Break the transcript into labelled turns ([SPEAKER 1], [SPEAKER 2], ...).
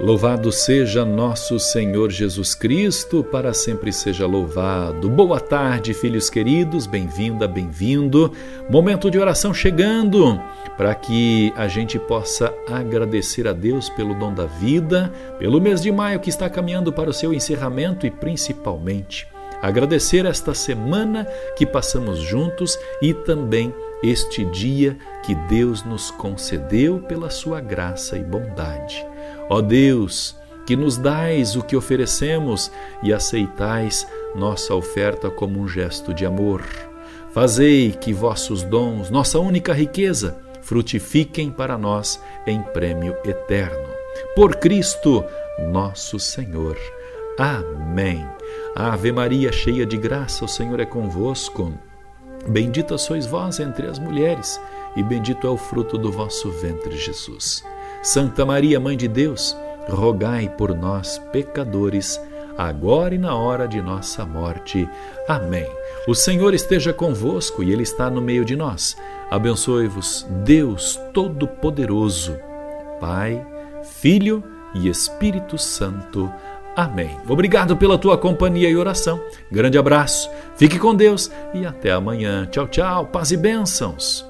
[SPEAKER 1] Louvado seja nosso Senhor Jesus Cristo, para sempre seja louvado. Boa tarde, filhos queridos, bem-vinda, bem-vindo. Momento de oração chegando, para que a gente possa agradecer a Deus pelo dom da vida, pelo mês de maio que está caminhando para o seu encerramento e principalmente agradecer esta semana que passamos juntos e também este dia que Deus nos concedeu pela sua graça e bondade. Ó Deus, que nos dais o que oferecemos e aceitais nossa oferta como um gesto de amor. Fazei que vossos dons, nossa única riqueza, frutifiquem para nós em prêmio eterno. Por Cristo, nosso Senhor. Amém. Ave Maria, cheia de graça, o Senhor é convosco. Bendita sois vós entre as mulheres, e bendito é o fruto do vosso ventre, Jesus. Santa Maria, Mãe de Deus, rogai por nós, pecadores, agora e na hora de nossa morte. Amém. O Senhor esteja convosco e Ele está no meio de nós. Abençoe-vos, Deus Todo-Poderoso, Pai, Filho e Espírito Santo. Amém. Obrigado pela tua companhia e oração. Grande abraço, fique com Deus e até amanhã. Tchau, tchau, paz e bênçãos.